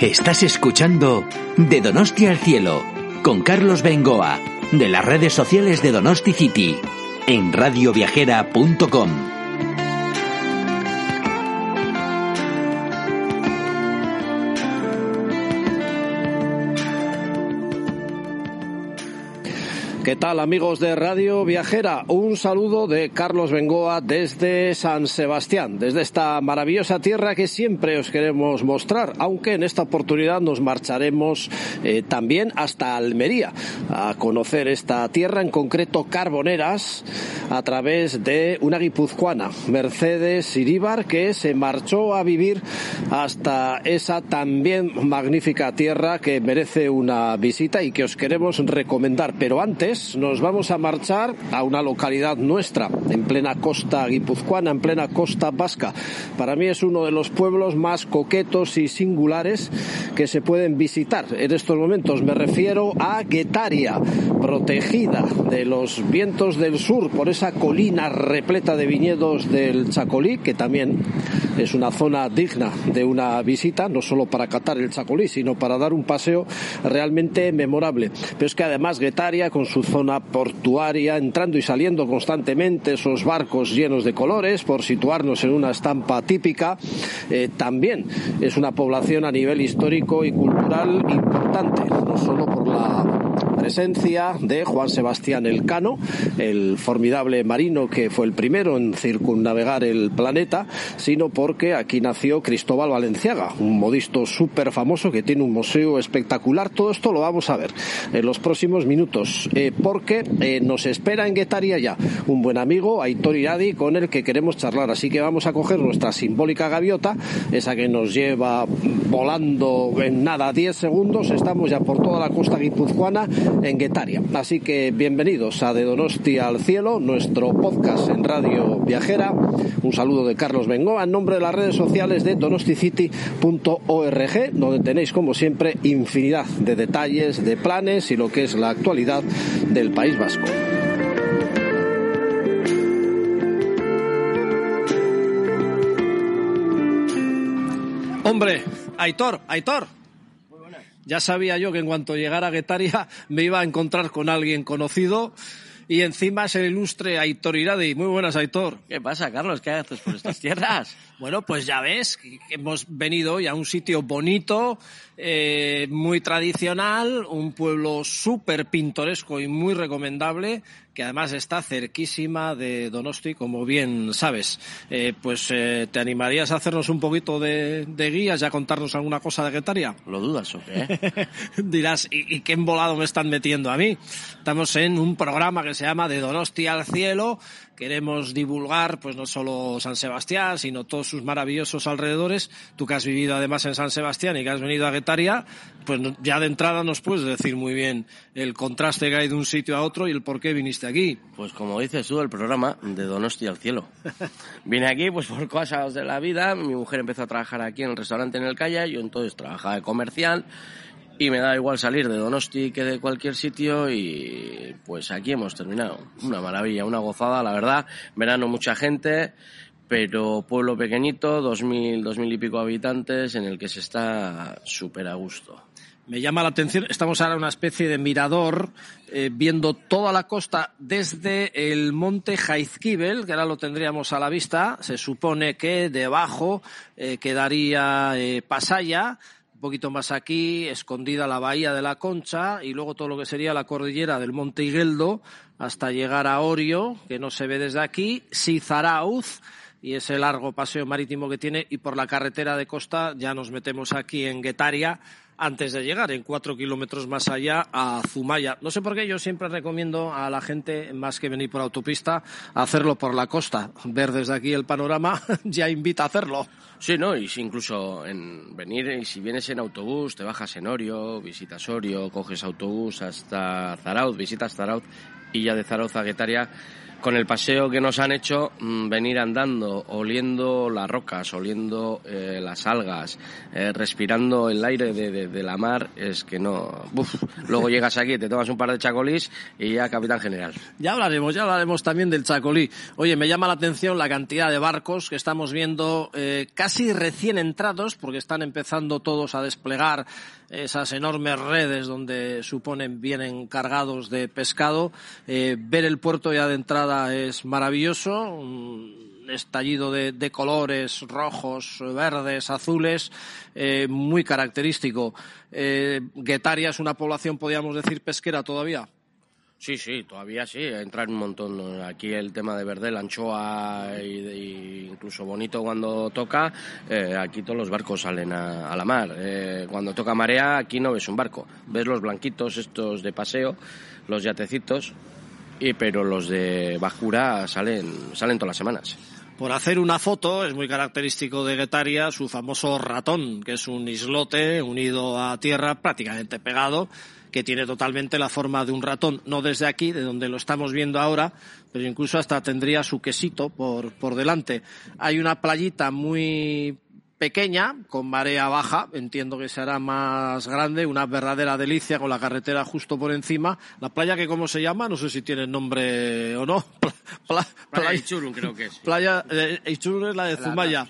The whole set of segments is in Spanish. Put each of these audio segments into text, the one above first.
Estás escuchando De Donosti al Cielo con Carlos Bengoa de las redes sociales de Donosti City en radioviajera.com. ¿Qué tal amigos de Radio Viajera? Un saludo de Carlos Bengoa desde San Sebastián, desde esta maravillosa tierra que siempre os queremos mostrar, aunque en esta oportunidad nos marcharemos eh, también hasta Almería a conocer esta tierra, en concreto Carboneras, a través de una guipuzcoana, Mercedes Iríbar, que se marchó a vivir hasta esa también magnífica tierra que merece una visita y que os queremos recomendar. Pero antes, nos vamos a marchar a una localidad nuestra, en plena costa guipuzcoana, en plena costa vasca. Para mí es uno de los pueblos más coquetos y singulares que se pueden visitar en estos momentos. Me refiero a Guetaria, protegida de los vientos del sur por esa colina repleta de viñedos del Chacolí, que también es una zona digna de una visita, no solo para catar el Chacolí, sino para dar un paseo realmente memorable. Pero es que además Guetaria, con su zona portuaria, entrando y saliendo constantemente esos barcos llenos de colores, por situarnos en una estampa típica, eh, también es una población a nivel histórico y cultural importante, no solo por la presencia de Juan Sebastián Elcano, el formidable marino que fue el primero en circunnavegar el planeta, sino porque aquí nació Cristóbal Valenciaga, un modisto súper famoso que tiene un museo espectacular. Todo esto lo vamos a ver en los próximos minutos, eh, porque eh, nos espera en Guetaria ya un buen amigo, Aitor Iradi, con el que queremos charlar. Así que vamos a coger nuestra simbólica gaviota, esa que nos lleva volando en nada 10 segundos. Estamos ya por toda la costa guipuzcoana en Guetaria. Así que bienvenidos a De Donosti al Cielo, nuestro podcast en Radio Viajera. Un saludo de Carlos Bengoa en nombre de las redes sociales de donosticity.org, donde tenéis como siempre infinidad de detalles, de planes y lo que es la actualidad del País Vasco. Hombre, Aitor, Aitor, ya sabía yo que en cuanto llegara a Guetaria me iba a encontrar con alguien conocido y encima es el ilustre Aitor Iradi. Muy buenas, Aitor. ¿Qué pasa, Carlos? ¿Qué haces por estas tierras? bueno, pues ya ves, hemos venido hoy a un sitio bonito, eh, muy tradicional, un pueblo súper pintoresco y muy recomendable, que además está cerquísima de Donosti, como bien sabes. Eh, pues eh, te animarías a hacernos un poquito de, de guías y a contarnos alguna cosa de Guetaria. ¿Lo dudas o qué? Dirás, ¿y, ¿y qué embolado me están metiendo a mí? Estamos en un programa que se llama De Donosti al Cielo. Queremos divulgar, pues no solo San Sebastián, sino todos sus maravillosos alrededores. Tú que has vivido además en San Sebastián y que has venido a Guetaria, pues ya de entrada nos puedes decir muy bien el contraste que hay de un sitio a otro y el por qué viniste aquí. Pues como dices tú, el programa de Donosti al cielo. Vine aquí pues por cosas de la vida. Mi mujer empezó a trabajar aquí en el restaurante en el Calle. Yo entonces trabajaba de comercial y me da igual salir de Donosti que de cualquier sitio y pues aquí hemos terminado. Una maravilla, una gozada, la verdad. Verano mucha gente, pero pueblo pequeñito, dos mil, dos mil y pico habitantes en el que se está súper a gusto. Me llama la atención, estamos ahora en una especie de mirador eh, viendo toda la costa desde el monte Jaizkibel, que ahora lo tendríamos a la vista. Se supone que debajo eh, quedaría eh, Pasaya, poquito más aquí, escondida la bahía de la Concha y luego todo lo que sería la cordillera del Monte Higueldo hasta llegar a Orio, que no se ve desde aquí, Sizarauz y ese largo paseo marítimo que tiene y por la carretera de costa ya nos metemos aquí en Guetaria antes de llegar, en cuatro kilómetros más allá, a Zumaya. No sé por qué yo siempre recomiendo a la gente, más que venir por autopista, hacerlo por la costa. Ver desde aquí el panorama ya invita a hacerlo. Sí, ¿no? Y si incluso en venir, y si vienes en autobús, te bajas en Orio, visitas Orio, coges autobús hasta Zarauz, visitas Zarauz y ya de Zarauz a Guetaria con el paseo que nos han hecho, mm, venir andando, oliendo las rocas, oliendo eh, las algas, eh, respirando el aire de, la mar, es que no. luego llegas aquí, te tomas un par de chacolís y ya capitán general. Ya hablaremos, ya hablaremos también del chacolí. Oye, me llama la atención la cantidad de barcos que estamos viendo eh, casi recién entrados, porque están empezando todos a desplegar esas enormes redes donde suponen vienen cargados de pescado. Ver el puerto ya de entrada es maravilloso, un estallido de, colores rojos, verdes, azules, eh, muy característico. Eh, Guetaria es una población, podríamos decir, pesquera todavía. Sí, sí, todavía sí, entra un montón. Aquí el tema de verde, la anchoa y, incluso bonito cuando toca, eh, aquí todos los barcos salen a, la mar. Cuando toca marea, aquí no ves un barco, ves los blanquitos estos de paseo, los yatecitos, y, pero los de bajura salen, salen todas las semanas. Por hacer una foto es muy característico de Guetaria su famoso ratón, que es un islote unido a tierra prácticamente pegado que tiene totalmente la forma de un ratón, no desde aquí, de donde lo estamos viendo ahora, pero incluso hasta tendría su quesito por, por delante. Hay una playita muy pequeña, con marea baja, entiendo que será más grande, una verdadera delicia con la carretera justo por encima. La playa que cómo se llama, no sé si tiene nombre o no. playa Ichurun creo que es. Playa eh, Ichurun es la de Zumaya.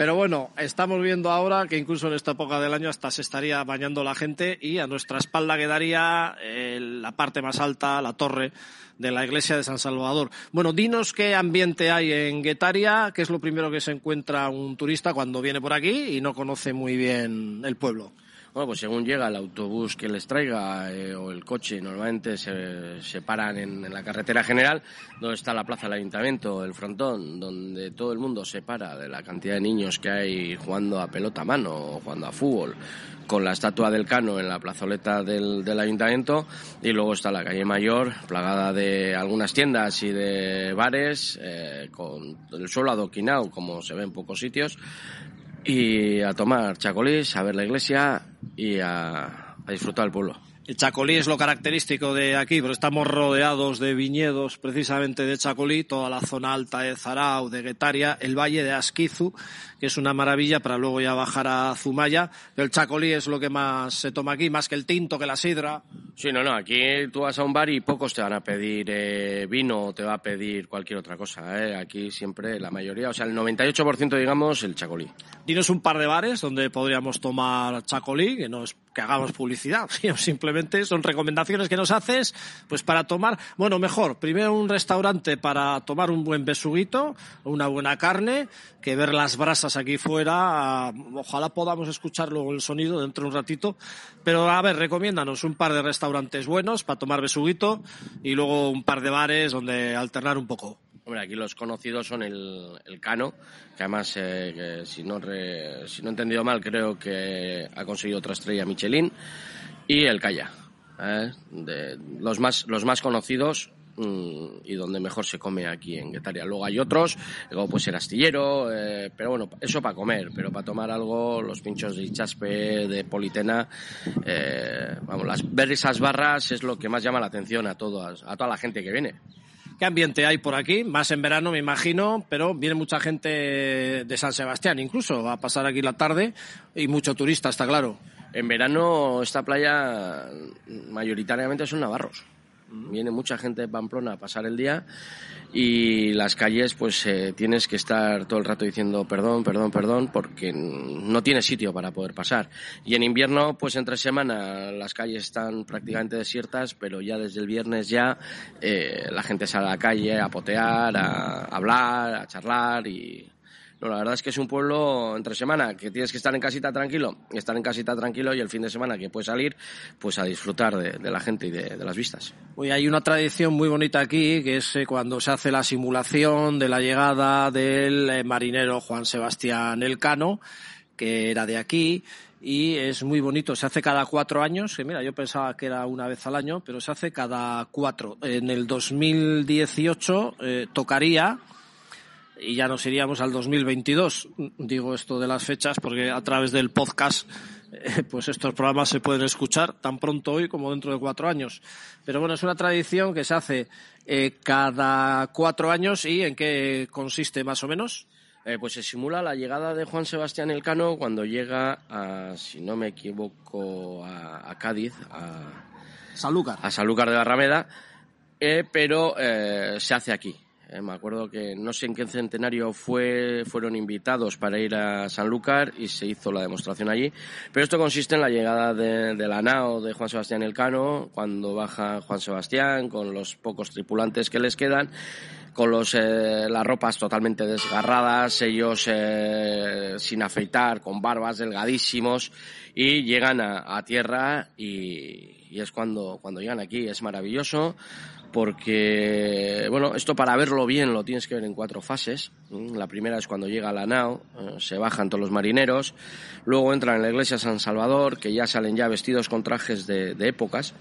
Pero bueno, estamos viendo ahora que incluso en esta época del año hasta se estaría bañando la gente y a nuestra espalda quedaría eh, la parte más alta, la torre de la iglesia de San Salvador. Bueno, dinos qué ambiente hay en Guetaria, qué es lo primero que se encuentra un turista cuando viene por aquí y no conoce muy bien el pueblo. Bueno, pues según llega el autobús que les traiga eh, o el coche, normalmente se, se paran en, la carretera general, donde está la plaza del ayuntamiento, el frontón, donde todo el mundo se para de la cantidad de niños que hay jugando a pelota a mano o jugando a fútbol, con la estatua del Cano en la plazoleta del, del ayuntamiento, y luego está la calle Mayor, plagada de algunas tiendas y de bares, eh, con el suelo adoquinado, como se ve en pocos sitios, y a tomar chacolís, a ver la iglesia y a, a disfrutar del pueblo. El chacolí es lo característico de aquí, pero estamos rodeados de viñedos precisamente de chacolí, toda la zona alta de Zarao, de Guetaria, el valle de Asquizu, que es una maravilla para luego ya bajar a Zumaya. Pero el chacolí es lo que más se toma aquí, más que el tinto, que la sidra. Sí, no, no, aquí tú vas a un bar y pocos te van a pedir eh, vino o te va a pedir cualquier otra cosa. Eh. Aquí siempre la mayoría, o sea, el 98% digamos el chacolí. Dinos un par de bares donde podríamos tomar chacolí, que no es que hagamos publicidad, sino simplemente son recomendaciones que nos haces, pues para tomar, bueno, mejor, primero un restaurante para tomar un buen besuguito, una buena carne, que ver las brasas aquí fuera, ojalá podamos escuchar luego el sonido dentro de un ratito, pero a ver, recomiéndanos un par de restaurantes buenos para tomar besuguito y luego un par de bares donde alternar un poco. Hombre, aquí los conocidos son el, el Cano, que además, eh, que si, no re, si no he entendido mal, creo que ha conseguido otra estrella Michelin, y el Calla. ¿eh? De, los, más, los más conocidos mmm, y donde mejor se come aquí en Guetaria. Luego hay otros, luego pues el astillero, eh, pero bueno, eso para comer, pero para tomar algo, los pinchos de chaspe, de politena, eh, vamos, las, ver esas barras es lo que más llama la atención a, todas, a toda la gente que viene. ¿Qué ambiente hay por aquí? Más en verano, me imagino, pero viene mucha gente de San Sebastián incluso a pasar aquí la tarde y mucho turista, está claro. En verano esta playa mayoritariamente son navarros. Viene mucha gente de Pamplona a pasar el día y las calles pues eh, tienes que estar todo el rato diciendo perdón, perdón, perdón porque no tienes sitio para poder pasar. Y en invierno pues entre semana las calles están prácticamente desiertas pero ya desde el viernes ya eh, la gente sale a la calle a potear, a hablar, a charlar y no, la verdad es que es un pueblo entre semana que tienes que estar en casita tranquilo, estar en casita tranquilo y el fin de semana que puedes salir pues a disfrutar de, de la gente y de, de, las vistas. Hoy hay una tradición muy bonita aquí que es eh, cuando se hace la simulación de la llegada del eh, marinero Juan Sebastián Elcano, que era de aquí y es muy bonito. Se hace cada cuatro años, que mira, yo pensaba que era una vez al año, pero se hace cada cuatro. En el 2018 eh, tocaría y ya nos iríamos al 2022. Digo esto de las fechas porque a través del podcast eh, pues estos programas se pueden escuchar tan pronto hoy como dentro de cuatro años. Pero bueno, es una tradición que se hace eh, cada cuatro años y en qué consiste más o menos. Eh, pues se simula la llegada de Juan Sebastián Elcano cuando llega, a, si no me equivoco, a, a Cádiz, a Sanlúcar. a Sanlúcar de Barrameda, eh, pero eh, se hace aquí. Eh, me acuerdo que no sé en qué centenario fue, fueron invitados para ir a Sanlúcar y se hizo la demostración allí. Pero esto consiste en la llegada de, de la nao de Juan Sebastián Elcano, cuando baja Juan Sebastián con los pocos tripulantes que les quedan con los, eh, las ropas totalmente desgarradas, ellos eh, sin afeitar, con barbas delgadísimos, y llegan a, tierra y, es cuando, cuando llegan aquí. Es maravilloso porque, bueno, esto para verlo bien lo tienes que ver en cuatro fases. La primera es cuando llega la nao, eh, se bajan todos los marineros, luego entran en la iglesia San Salvador, que ya salen ya vestidos con trajes de, de épocas,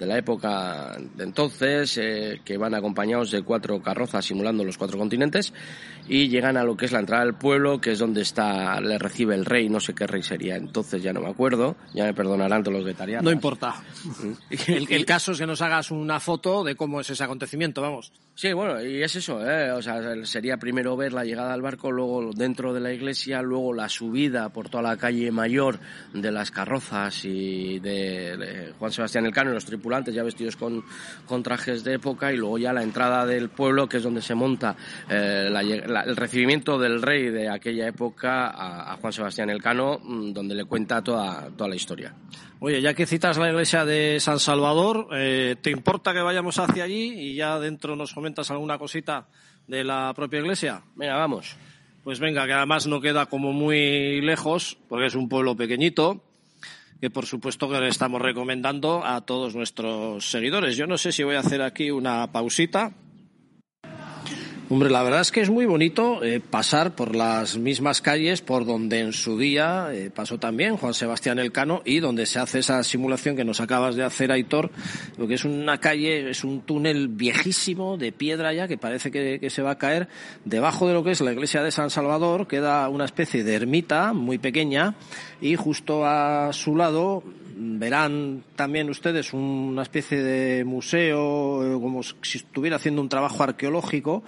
de la época de entonces, eh, que van acompañados de cuatro carrozas simulando los cuatro continentes, y llegan a lo que es la entrada del pueblo, que es donde está, le recibe el rey, no sé qué rey sería entonces, ya no me acuerdo, ya me perdonarán todos los vegetarianos. No importa. el, el, caso es que nos hagas una foto de cómo es ese acontecimiento, vamos. Sí, bueno, y es eso, ¿eh? o sea, sería primero ver la llegada al barco, luego dentro de la iglesia, luego la subida por toda la calle mayor de las carrozas y de, de Juan Sebastián Elcano y los tripulantes ya vestidos con, con, trajes de época, y luego ya la entrada del pueblo, que es donde se monta eh, la, la, el recibimiento del rey de aquella época a, a, Juan Sebastián Elcano, mm, donde le cuenta toda, toda la historia. Oye, ya que citas la iglesia de San Salvador, eh, ¿te importa que vayamos hacia allí y ya dentro nos comentas alguna cosita de la propia iglesia? Venga, vamos. Pues venga, que además no queda como muy lejos, porque es un pueblo pequeñito, que por supuesto que le estamos recomendando a todos nuestros seguidores. Yo no sé si voy a hacer aquí una pausita Hombre, la verdad es que es muy bonito eh, pasar por las mismas calles por donde en su día eh, pasó también Juan Sebastián Elcano y donde se hace esa simulación que nos acabas de hacer, Aitor, lo que es una calle, es un túnel viejísimo de piedra ya que parece que, que se va a caer. Debajo de lo que es la iglesia de San Salvador queda una especie de ermita muy pequeña y justo a su lado verán también ustedes una especie de museo, como si estuviera haciendo un trabajo arqueológico,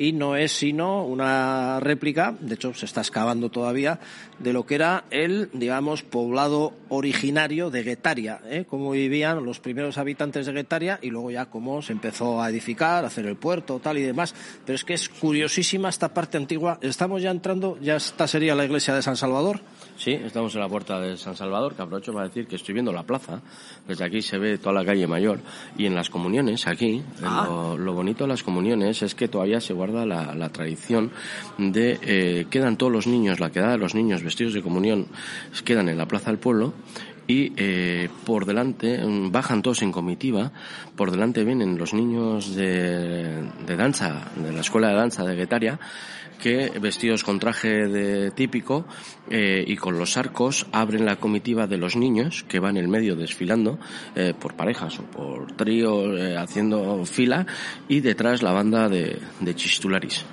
y no es sino una réplica, de hecho se está excavando todavía, de lo que era el, digamos, poblado originario de Guetaria, ¿eh? cómo vivían los primeros habitantes de Guetaria y luego ya cómo se empezó a edificar, a hacer el puerto, tal y demás. Pero es que es curiosísima esta parte antigua. Estamos ya entrando, ya esta sería la iglesia de San Salvador. Sí, estamos en la puerta de San Salvador, que aprovecho para decir que estoy viendo la plaza. Desde aquí se ve toda la calle mayor. Y en las comuniones, aquí, ah. lo, lo, bonito de las comuniones es que todavía se guarda la, tradición de eh, quedan todos los niños, la quedada de los niños vestidos de comunión, quedan en la plaza del pueblo y eh, por delante bajan todos en comitiva, por delante vienen los niños de, de danza, de la escuela de danza de Guetaria, que vestidos con traje de típico eh, y con los arcos abren la comitiva de los niños que van en el medio desfilando eh, por parejas o por tríos eh, haciendo fila y detrás la banda de, de Chistularis.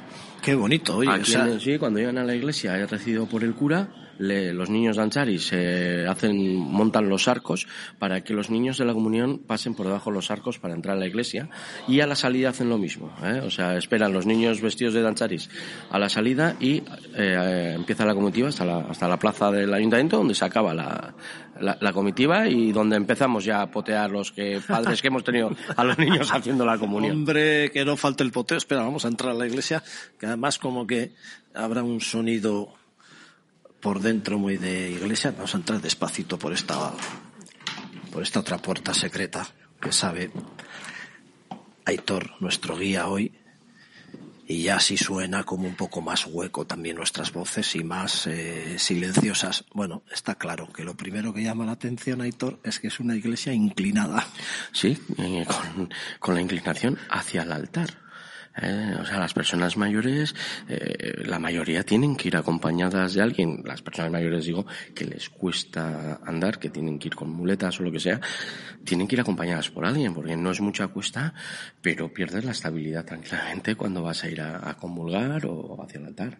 Qué bonito, oye. Aquí, o sea... Sí, cuando llegan a la iglesia es recibido por el cura le, los niños dancharis se hacen, montan los arcos para que los niños de la comunión pasen por debajo de los arcos para entrar a la iglesia y a la salida hacen lo mismo. ¿eh? O sea, esperan los niños vestidos de dancharis a la salida y eh, empieza la comitiva hasta la, hasta la plaza del ayuntamiento donde se acaba la, la, la, comitiva y donde empezamos ya a potear los que padres que hemos tenido a los niños haciendo la comunión. Hombre, que no falte el poteo. Espera, vamos a entrar a la iglesia, que además como que habrá un sonido por dentro muy de iglesia. Vamos a entrar despacito por esta, por esta otra puerta secreta que sabe Aitor, nuestro guía hoy. Y ya así suena como un poco más hueco también nuestras voces y más eh, silenciosas. Bueno, está claro que lo primero que llama la atención, Aitor, es que es una iglesia inclinada. Sí, eh, con, con la inclinación hacia el altar. Eh, o sea, las personas mayores, eh, la mayoría tienen que ir acompañadas de alguien. Las personas mayores, digo, que les cuesta andar, que tienen que ir con muletas o lo que sea, tienen que ir acompañadas por alguien, porque no es mucha cuesta, pero pierdes la estabilidad tranquilamente cuando vas a ir a, a comulgar o hacia el altar.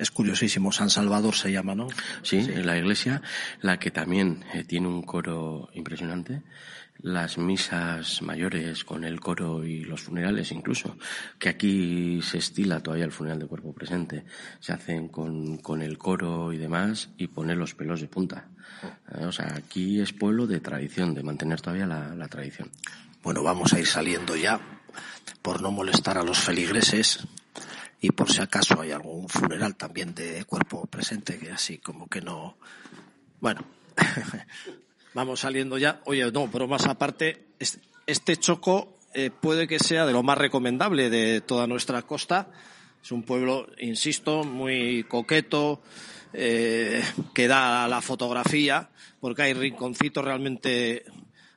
Es curiosísimo, San Salvador se llama, ¿no? Sí, sí. la iglesia, la que también eh, tiene un coro impresionante las misas mayores con el coro y los funerales incluso, que aquí se estila todavía el funeral de cuerpo presente. Se hacen con, con el coro y demás y pone los pelos de punta. Eh, o sea, aquí es pueblo de tradición, de mantener todavía la, la tradición. Bueno, vamos a ir saliendo ya por no molestar a los feligreses y por si acaso hay algún funeral también de cuerpo presente que así como que no. Bueno, vamos saliendo ya. Oye, no, pero más aparte, este choco eh, puede que sea de lo más recomendable de toda nuestra costa. Es un pueblo, insisto, muy coqueto, eh, que da la fotografía, porque hay rinconcitos realmente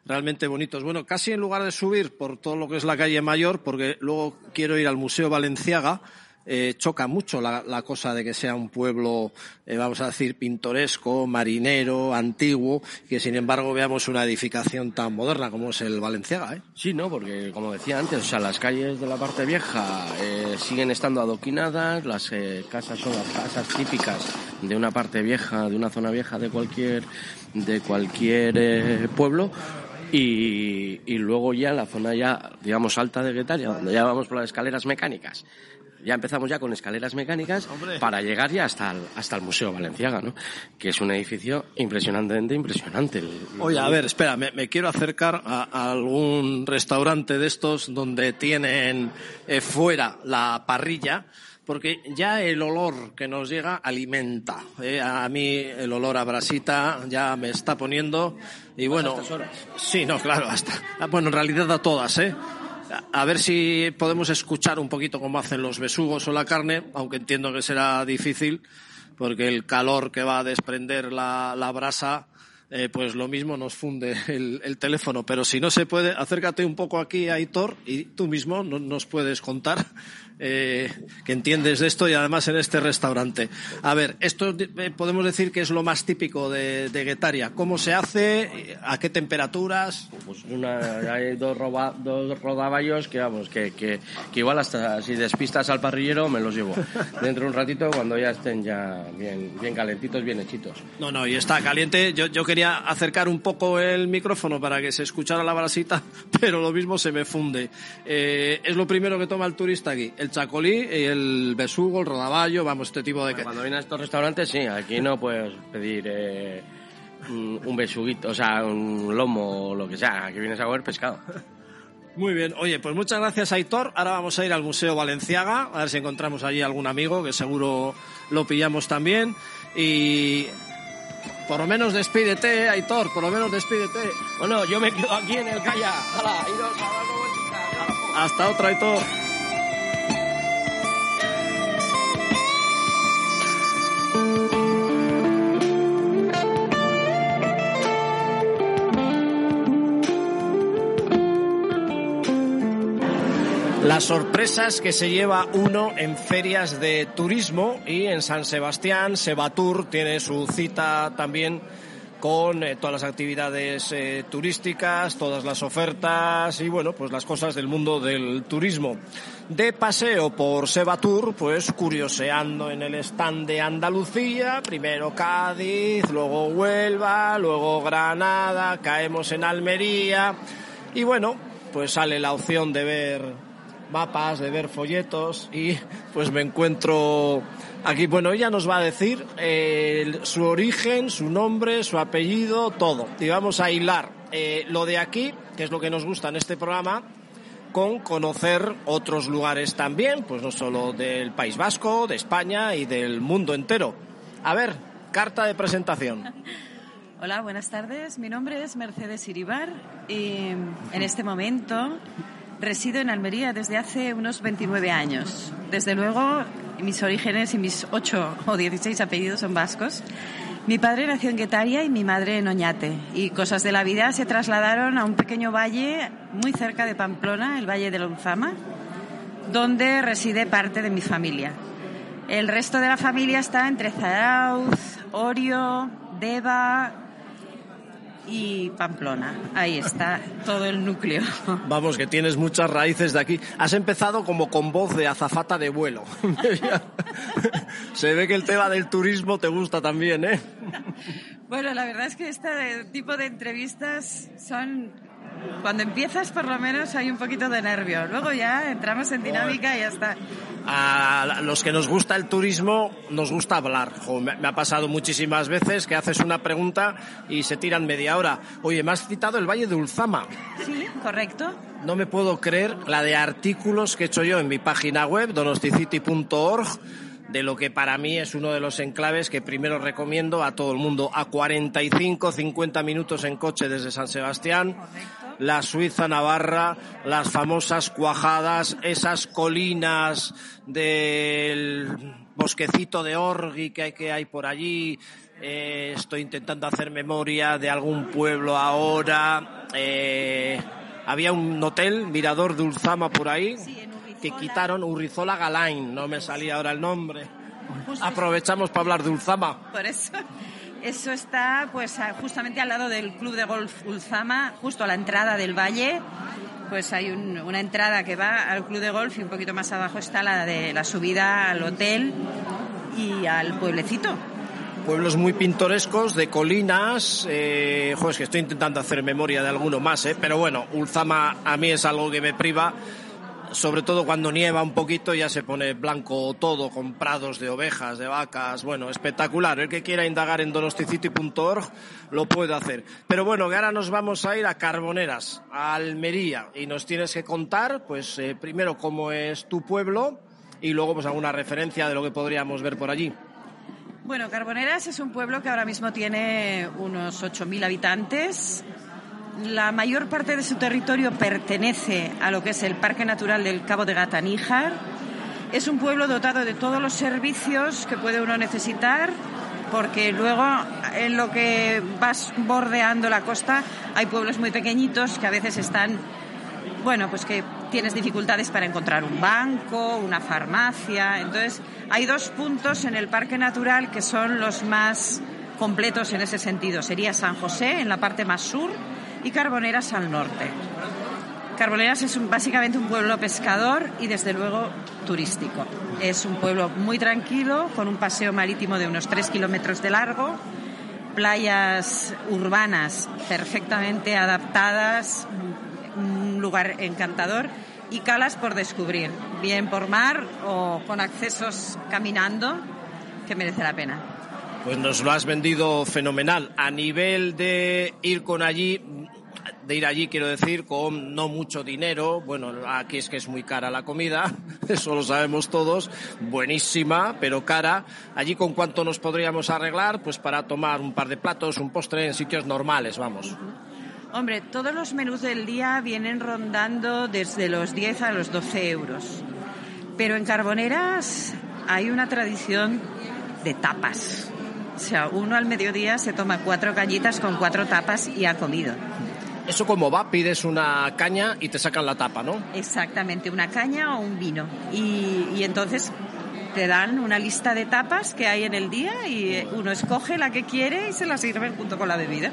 realmente bonitos. Bueno, casi en lugar de subir por todo lo que es la calle Mayor, porque luego quiero ir al Museo Valenciaga, eh, choca mucho la, la, cosa de que sea un pueblo, eh, vamos a decir, pintoresco, marinero, antiguo, que sin embargo veamos una edificación tan moderna como es el Valenciaga. ¿eh? Sí, no, porque como decía antes, o sea, las calles de la parte vieja eh, siguen estando adoquinadas, las eh, casas son las casas típicas de una parte vieja, de una zona vieja de cualquier, de cualquier eh, pueblo. Y, y luego ya la zona ya, digamos, alta de Guetaria, donde ya vamos por las escaleras mecánicas, ya empezamos ya con escaleras mecánicas Hombre. para llegar ya hasta el, hasta el Museo Valenciaga, ¿no? Que es un edificio impresionantemente impresionante. El, Oye, a ver, espera, me, me quiero acercar a, a, algún restaurante de estos donde tienen eh, fuera la parrilla porque ya el olor que nos llega alimenta. ¿eh? A mí el olor a brasita ya me está poniendo y bueno, sí, no, claro, hasta bueno, en realidad a todas, ¿eh? A ver si podemos escuchar un poquito cómo hacen los besugos o la carne, aunque entiendo que será difícil, porque el calor que va a desprender la, la brasa, eh, pues lo mismo nos funde el, el, teléfono. Pero si no se puede, acércate un poco aquí, Aitor, y tú mismo no, nos puedes contar eh, que entiendes de esto y además en este restaurante. A ver, esto eh, podemos decir que es lo más típico de, de Guetaria. ¿Cómo se hace? ¿A qué temperaturas? Pues una, hay dos, roba, dos rodaballos que vamos, que, que, que, igual hasta si despistas al parrillero me los llevo. Dentro de un ratito cuando ya estén ya bien, bien calentitos, bien hechitos. No, no, y está caliente. Yo, yo quería acercar un poco el micrófono para que se escuchara la brasita, pero lo mismo se me funde. Eh, es lo primero que toma el turista aquí el chacolí, el besugo, el rodaballo, vamos, este tipo de... Cuando viene a estos restaurantes, sí, aquí no puedes pedir eh, un besuguito, o sea, un lomo o lo que sea, aquí vienes a comer pescado. Muy bien, oye, pues muchas gracias Aitor. Ahora vamos a ir al Museo Valenciaga, a ver si encontramos allí algún amigo, que seguro lo pillamos también. Y por lo menos despídete, Aitor, por lo menos despídete. Bueno, yo me quedo aquí en el Calla. ¡Hala, iros a dar vueltita! Hasta otra, Aitor. Las sorpresas que se lleva uno en ferias de turismo y en San Sebastián, Sebatur tiene su cita también con eh, todas las actividades eh, turísticas, todas las ofertas y bueno, pues las cosas del mundo del turismo. De paseo por Sebatur, pues curioseando en el stand de Andalucía, primero Cádiz, luego Huelva, luego Granada, caemos en Almería y bueno, pues sale la opción de ver mapas, de ver folletos y pues me encuentro aquí. Bueno, ella nos va a decir eh, su origen, su nombre, su apellido, todo. Y vamos a hilar eh, lo de aquí, que es lo que nos gusta en este programa, con conocer otros lugares también, pues no solo del País Vasco, de España y del mundo entero. A ver, carta de presentación. Hola, buenas tardes. Mi nombre es Mercedes Iribar y en este momento Resido en Almería desde hace unos 29 años. Desde luego, mis orígenes y mis 8 o 16 apellidos son vascos. Mi padre nació en Guetaria y mi madre en Oñate. Y cosas de la vida se trasladaron a un pequeño valle muy cerca de Pamplona, el Valle de Lonzama, donde reside parte de mi familia. El resto de la familia está entre Zarauz, Orio, Deva, y Pamplona. Ahí está todo el núcleo. Vamos, que tienes muchas raíces de aquí. Has empezado como con voz de azafata de vuelo. Se ve que el tema del turismo te gusta también, ¿eh? Bueno, la verdad es que este tipo de entrevistas son cuando empiezas por lo menos hay un poquito de nervio. Luego ya entramos en dinámica y ya está. A los que nos gusta el turismo nos gusta hablar. me ha pasado muchísimas veces que haces una pregunta y se tiran media hora. Oye, me has citado el Valle de Ulzama. Sí, correcto. No me puedo creer la de artículos que he hecho yo en mi página web, donosticity.org de lo que para mí es uno de los enclaves que primero recomiendo a todo el mundo. A 45, 50 minutos en coche desde San Sebastián, la Suiza Navarra, las famosas cuajadas, esas colinas del bosquecito de Orgui que hay, que hay por allí. Eh, estoy intentando hacer memoria de algún pueblo ahora. Eh, había un hotel, Mirador de Ulzama por ahí que quitaron Urrizola Galain, no me salía ahora el nombre. Aprovechamos para hablar de Ulzama. Por eso. Eso está pues justamente al lado del Club de Golf Ulzama, justo a la entrada del valle. Pues hay una entrada que va al Club de Golf y un poquito más abajo está la de la subida al hotel y al pueblecito. Pueblos muy pintorescos, de colinas. Eh, es que estoy intentando hacer memoria de alguno más, eh, pero bueno, Ulzama a mí es algo que me priva sobre todo cuando nieva un poquito ya se pone blanco todo con prados de ovejas, de vacas, bueno, espectacular. El que quiera indagar en donosticity.org lo puede hacer. Pero bueno, ahora nos vamos a ir a Carboneras, a Almería, y nos tienes que contar, pues eh, primero cómo es tu pueblo y luego pues alguna referencia de lo que podríamos ver por allí. Bueno, Carboneras es un pueblo que ahora mismo tiene unos 8.000 habitantes la mayor parte de su territorio pertenece a lo que es el Parque Natural del Cabo de Gata Níjar. Es un pueblo dotado de todos los servicios que puede uno necesitar, porque luego en lo que vas bordeando la costa hay pueblos muy pequeñitos que a veces están, bueno, pues que tienes dificultades para encontrar un banco, una farmacia. Entonces, hay dos puntos en el Parque Natural que son los más completos en ese sentido. Sería San José, en la parte más sur, y Carboneras al norte. Carboneras es básicamente un pueblo pescador y desde luego turístico. Es un pueblo muy tranquilo, con un paseo marítimo de unos 3 kilómetros de largo, playas urbanas perfectamente adaptadas, un lugar encantador y calas por descubrir, bien por mar o con accesos caminando, que merece la pena. Pues nos lo has vendido fenomenal. A nivel de ir con allí, de ir allí, quiero decir, con no mucho dinero. Bueno, aquí es que es muy cara la comida, eso lo sabemos todos. Buenísima, pero cara. Allí con cuánto nos podríamos arreglar, pues para tomar un par de platos, un postre en sitios normales, vamos. Hombre, todos los menús del día vienen rondando desde los 10 a los 12 euros. Pero en Carboneras hay una tradición de tapas. O sea, uno al mediodía se toma cuatro cañitas con cuatro tapas y ha comido. Eso como va, pides una caña y te sacan la tapa, ¿no? Exactamente, una caña o un vino. Y, entonces te dan una lista de tapas que hay en el día y uno escoge la que quiere y se la sirven junto con la bebida.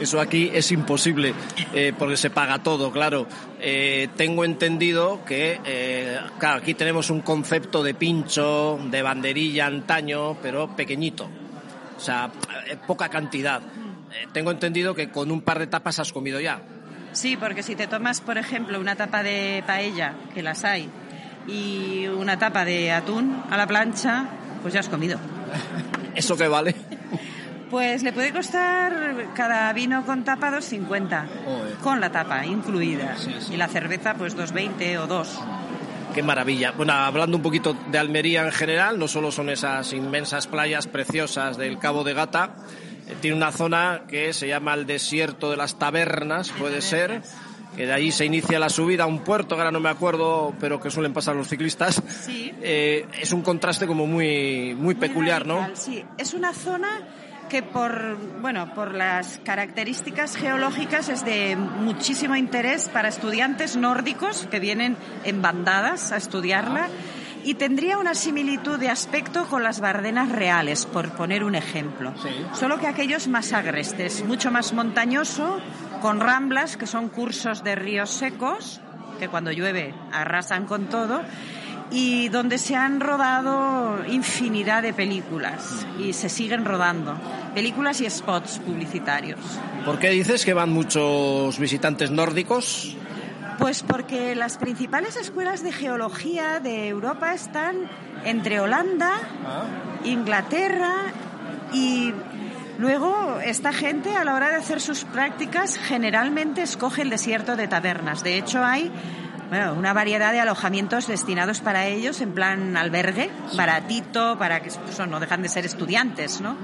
Eso aquí es imposible eh, porque se paga todo, claro. Eh, tengo entendido que, eh, claro, aquí tenemos un concepto de pincho, de banderilla antaño, pero pequeñito. O sea, poca cantidad. Eh, tengo entendido que con un par de tapas has comido ya. Sí, porque si te tomas, por ejemplo, una tapa de paella, que las hay, y una tapa de atún a la plancha, pues ya has comido. ¿Eso qué vale? Pues le puede costar cada vino con tapa 2,50, con la tapa incluida. Y la cerveza, pues 2,20 o 2. Qué maravilla. Bueno, hablando un poquito de Almería en general, no solo son esas inmensas playas preciosas del Cabo de Gata, tiene una zona que se llama el desierto de las tabernas, puede ser, que de ahí se inicia la subida a un puerto, que ahora no me acuerdo, pero que suelen pasar los ciclistas. Sí. Eh, es un contraste como muy, muy peculiar, ¿no? Sí, es una zona que por, bueno, por las características geológicas es de muchísimo interés para estudiantes nórdicos que vienen en bandadas a estudiarla y tendría una similitud de aspecto con las Bardenas reales, por poner un ejemplo. Solo que aquello es más agreste, es mucho más montañoso, con ramblas, que son cursos de ríos secos, que cuando llueve arrasan con todo, y donde se han rodado infinidad de películas y se siguen rodando. Películas y spots publicitarios. ¿Por qué dices que van muchos visitantes nórdicos? Pues porque las principales escuelas de geología de Europa están entre Holanda, ah. Inglaterra y luego esta gente a la hora de hacer sus prácticas generalmente escoge el desierto de tabernas. De hecho hay bueno, una variedad de alojamientos destinados para ellos en plan albergue, baratito, para que pues, no dejan de ser estudiantes, ¿no?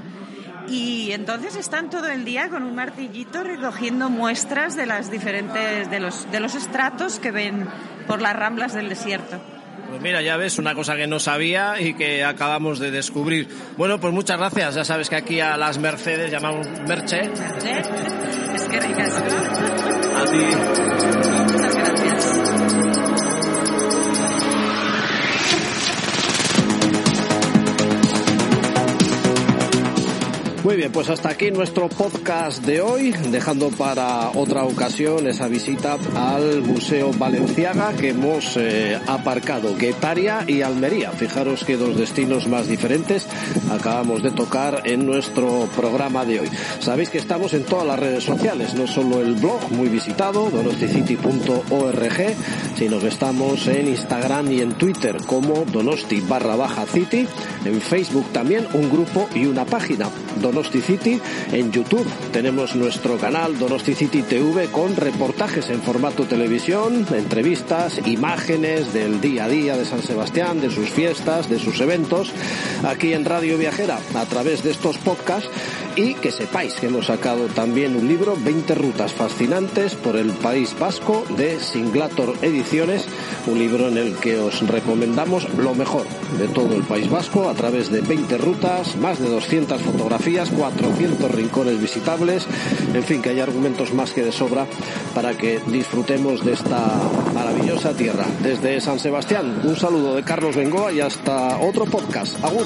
y entonces están todo el día con un martillito recogiendo muestras de las diferentes de los de los estratos que ven por las ramblas del desierto. Pues mira, ya ves, una cosa que no sabía y que acabamos de descubrir. Bueno, pues muchas gracias. Ya sabes que aquí a las Mercedes llamamos Merche. Merche. Es que ricas, A ti. Muy bien, pues hasta aquí nuestro podcast de hoy, dejando para otra ocasión esa visita al Museo Valenciaga que hemos eh, aparcado, Guetaria y Almería. Fijaros que dos destinos más diferentes acabamos de tocar en nuestro programa de hoy. Sabéis que estamos en todas las redes sociales, no solo el blog muy visitado, donosticity.org, sino que estamos en Instagram y en Twitter como donosti barra baja city, en Facebook también un grupo y una página, City. En YouTube tenemos nuestro canal Donosti City TV con reportajes en formato televisión, entrevistas, imágenes del día a día de San Sebastián, de sus fiestas, de sus eventos, aquí en Radio Viajera a través de estos podcasts y que sepáis que hemos sacado también un libro, 20 rutas fascinantes por el País Vasco de Singlator Ediciones, un libro en el que os recomendamos lo mejor de todo el País Vasco a través de 20 rutas, más de 200 fotografías, 400 rincones visitables, en fin, que hay argumentos más que de sobra para que disfrutemos de esta maravillosa tierra. Desde San Sebastián, un saludo de Carlos Bengoa y hasta otro podcast. Agur.